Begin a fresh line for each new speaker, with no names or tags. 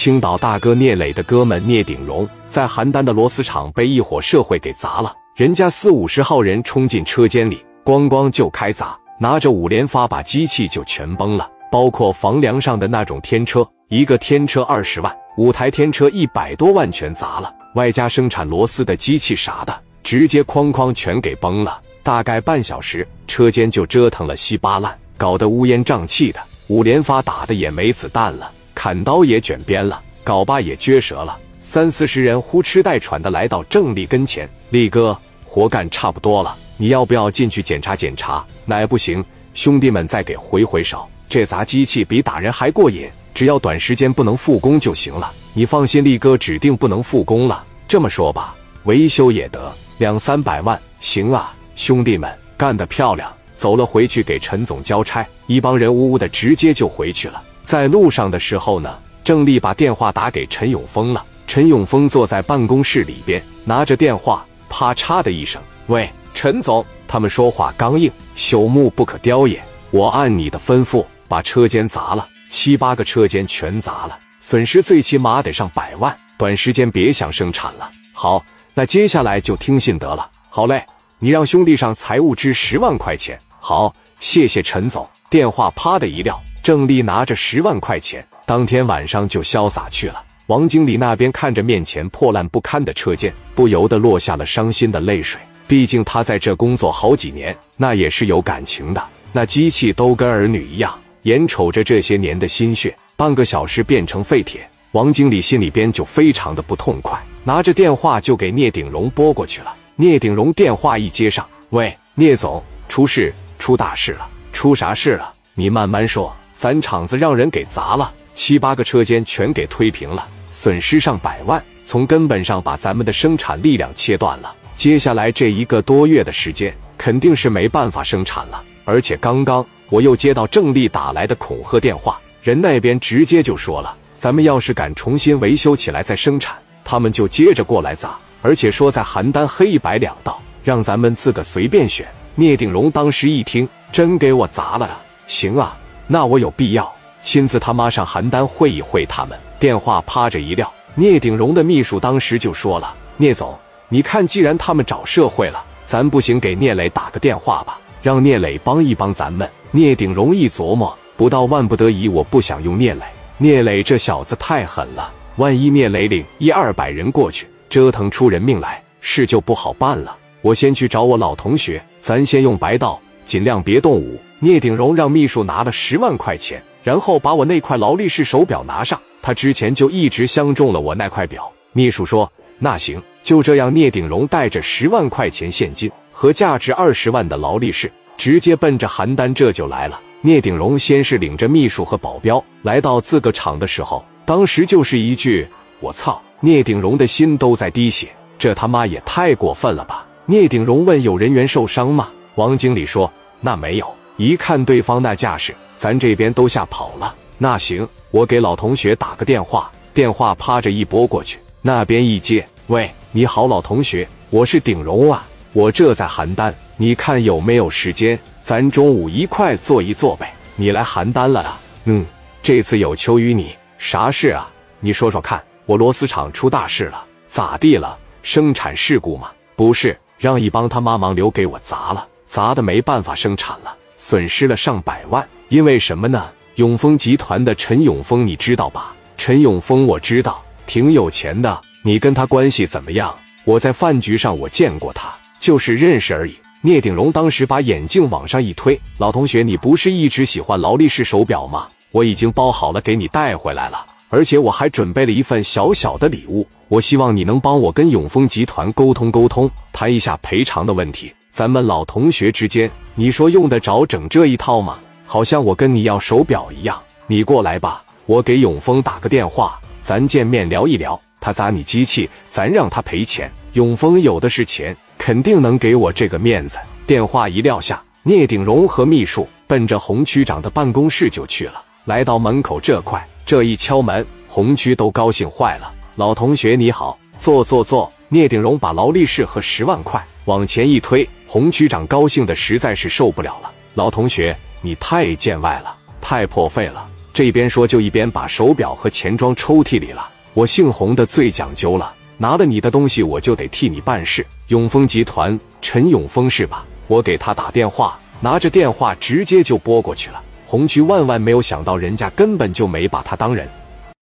青岛大哥聂磊的哥们聂鼎荣在邯郸的螺丝厂被一伙社会给砸了，人家四五十号人冲进车间里，咣咣就开砸，拿着五连发把机器就全崩了，包括房梁上的那种天车，一个天车二十万，五台天车一百多万全砸了，外加生产螺丝的机器啥的，直接哐哐全给崩了。大概半小时，车间就折腾了稀巴烂，搞得乌烟瘴气的，五连发打的也没子弹了。砍刀也卷边了，镐把也撅折了，三四十人呼哧带喘的来到郑丽跟前。力哥，活干差不多了，你要不要进去检查检查？那也不行，兄弟们再给回回手。这砸机器比打人还过瘾，只要短时间不能复工就行了。你放心，力哥指定不能复工了。这么说吧，维修也得两三百万，行啊，兄弟们干得漂亮！走了回去给陈总交差，一帮人呜呜的直接就回去了。在路上的时候呢，郑丽把电话打给陈永峰了。陈永峰坐在办公室里边，拿着电话，啪嚓的一声：“喂，陈总。”他们说话刚硬，朽木不可雕也。我按你的吩咐把车间砸了，七八个车间全砸了，损失最起码得上百万，短时间别想生产了。好，那接下来就听信得了。好嘞，你让兄弟上财务支十万块钱。好，谢谢陈总。电话啪的一撂。郑丽拿着十万块钱，当天晚上就潇洒去了。王经理那边看着面前破烂不堪的车间，不由得落下了伤心的泪水。毕竟他在这工作好几年，那也是有感情的。那机器都跟儿女一样，眼瞅着这些年的心血，半个小时变成废铁，王经理心里边就非常的不痛快。拿着电话就给聂鼎荣拨过去了。聂鼎荣电话一接上，喂，聂总，出事，出大事了，出啥事了？你慢慢说。咱厂子让人给砸了，七八个车间全给推平了，损失上百万，从根本上把咱们的生产力量切断了。接下来这一个多月的时间，肯定是没办法生产了。而且刚刚我又接到郑丽打来的恐吓电话，人那边直接就说了，咱们要是敢重新维修起来再生产，他们就接着过来砸，而且说在邯郸黑白两道，让咱们自个随便选。聂鼎荣当时一听，真给我砸了啊！行啊。那我有必要亲自他妈上邯郸会一会他们。电话啪着一撂，聂鼎荣的秘书当时就说了：“聂总，你看，既然他们找社会了，咱不行，给聂磊打个电话吧，让聂磊帮一帮咱们。”聂鼎荣一琢磨，不到万不得已，我不想用聂磊。聂磊这小子太狠了，万一聂磊领一二百人过去，折腾出人命来，事就不好办了。我先去找我老同学，咱先用白道。尽量别动武。聂鼎荣让秘书拿了十万块钱，然后把我那块劳力士手表拿上。他之前就一直相中了我那块表。秘书说：“那行，就这样。”聂鼎荣带着十万块钱现金和价值二十万的劳力士，直接奔着邯郸这就来了。聂鼎荣先是领着秘书和保镖来到自个厂的时候，当时就是一句：“我操！”聂鼎荣的心都在滴血，这他妈也太过分了吧！聂鼎荣问：“有人员受伤吗？”王经理说。那没有，一看对方那架势，咱这边都吓跑了。那行，我给老同学打个电话。电话趴着一拨过去，那边一接，喂，你好，老同学，我是鼎荣啊，我这在邯郸，你看有没有时间，咱中午一块坐一坐呗？你来邯郸了啊？嗯，这次有求于你，啥事啊？你说说看。我螺丝厂出大事了，咋地了？生产事故吗？不是，让一帮他妈盲流给我砸了。砸的没办法生产了，损失了上百万。因为什么呢？永丰集团的陈永丰你知道吧？陈永丰我知道，挺有钱的。你跟他关系怎么样？我在饭局上我见过他，就是认识而已。聂鼎荣当时把眼镜往上一推：“老同学，你不是一直喜欢劳力士手表吗？我已经包好了，给你带回来了，而且我还准备了一份小小的礼物。我希望你能帮我跟永丰集团沟通沟通，谈一下赔偿的问题。”咱们老同学之间，你说用得着整这一套吗？好像我跟你要手表一样。你过来吧，我给永峰打个电话，咱见面聊一聊。他砸你机器，咱让他赔钱。永峰有的是钱，肯定能给我这个面子。电话一撂下，聂鼎荣和秘书奔着洪区长的办公室就去了。来到门口这块，这一敲门，洪区都高兴坏了。老同学你好，坐坐坐。聂鼎荣把劳力士和十万块往前一推。洪区长高兴的实在是受不了了，老同学，你太见外了，太破费了。这边说就一边把手表和钱装抽屉里了。我姓洪的最讲究了，拿了你的东西我就得替你办事。永丰集团陈永丰是吧？我给他打电话，拿着电话直接就拨过去了。红区万万没有想到，人家根本就没把他当人。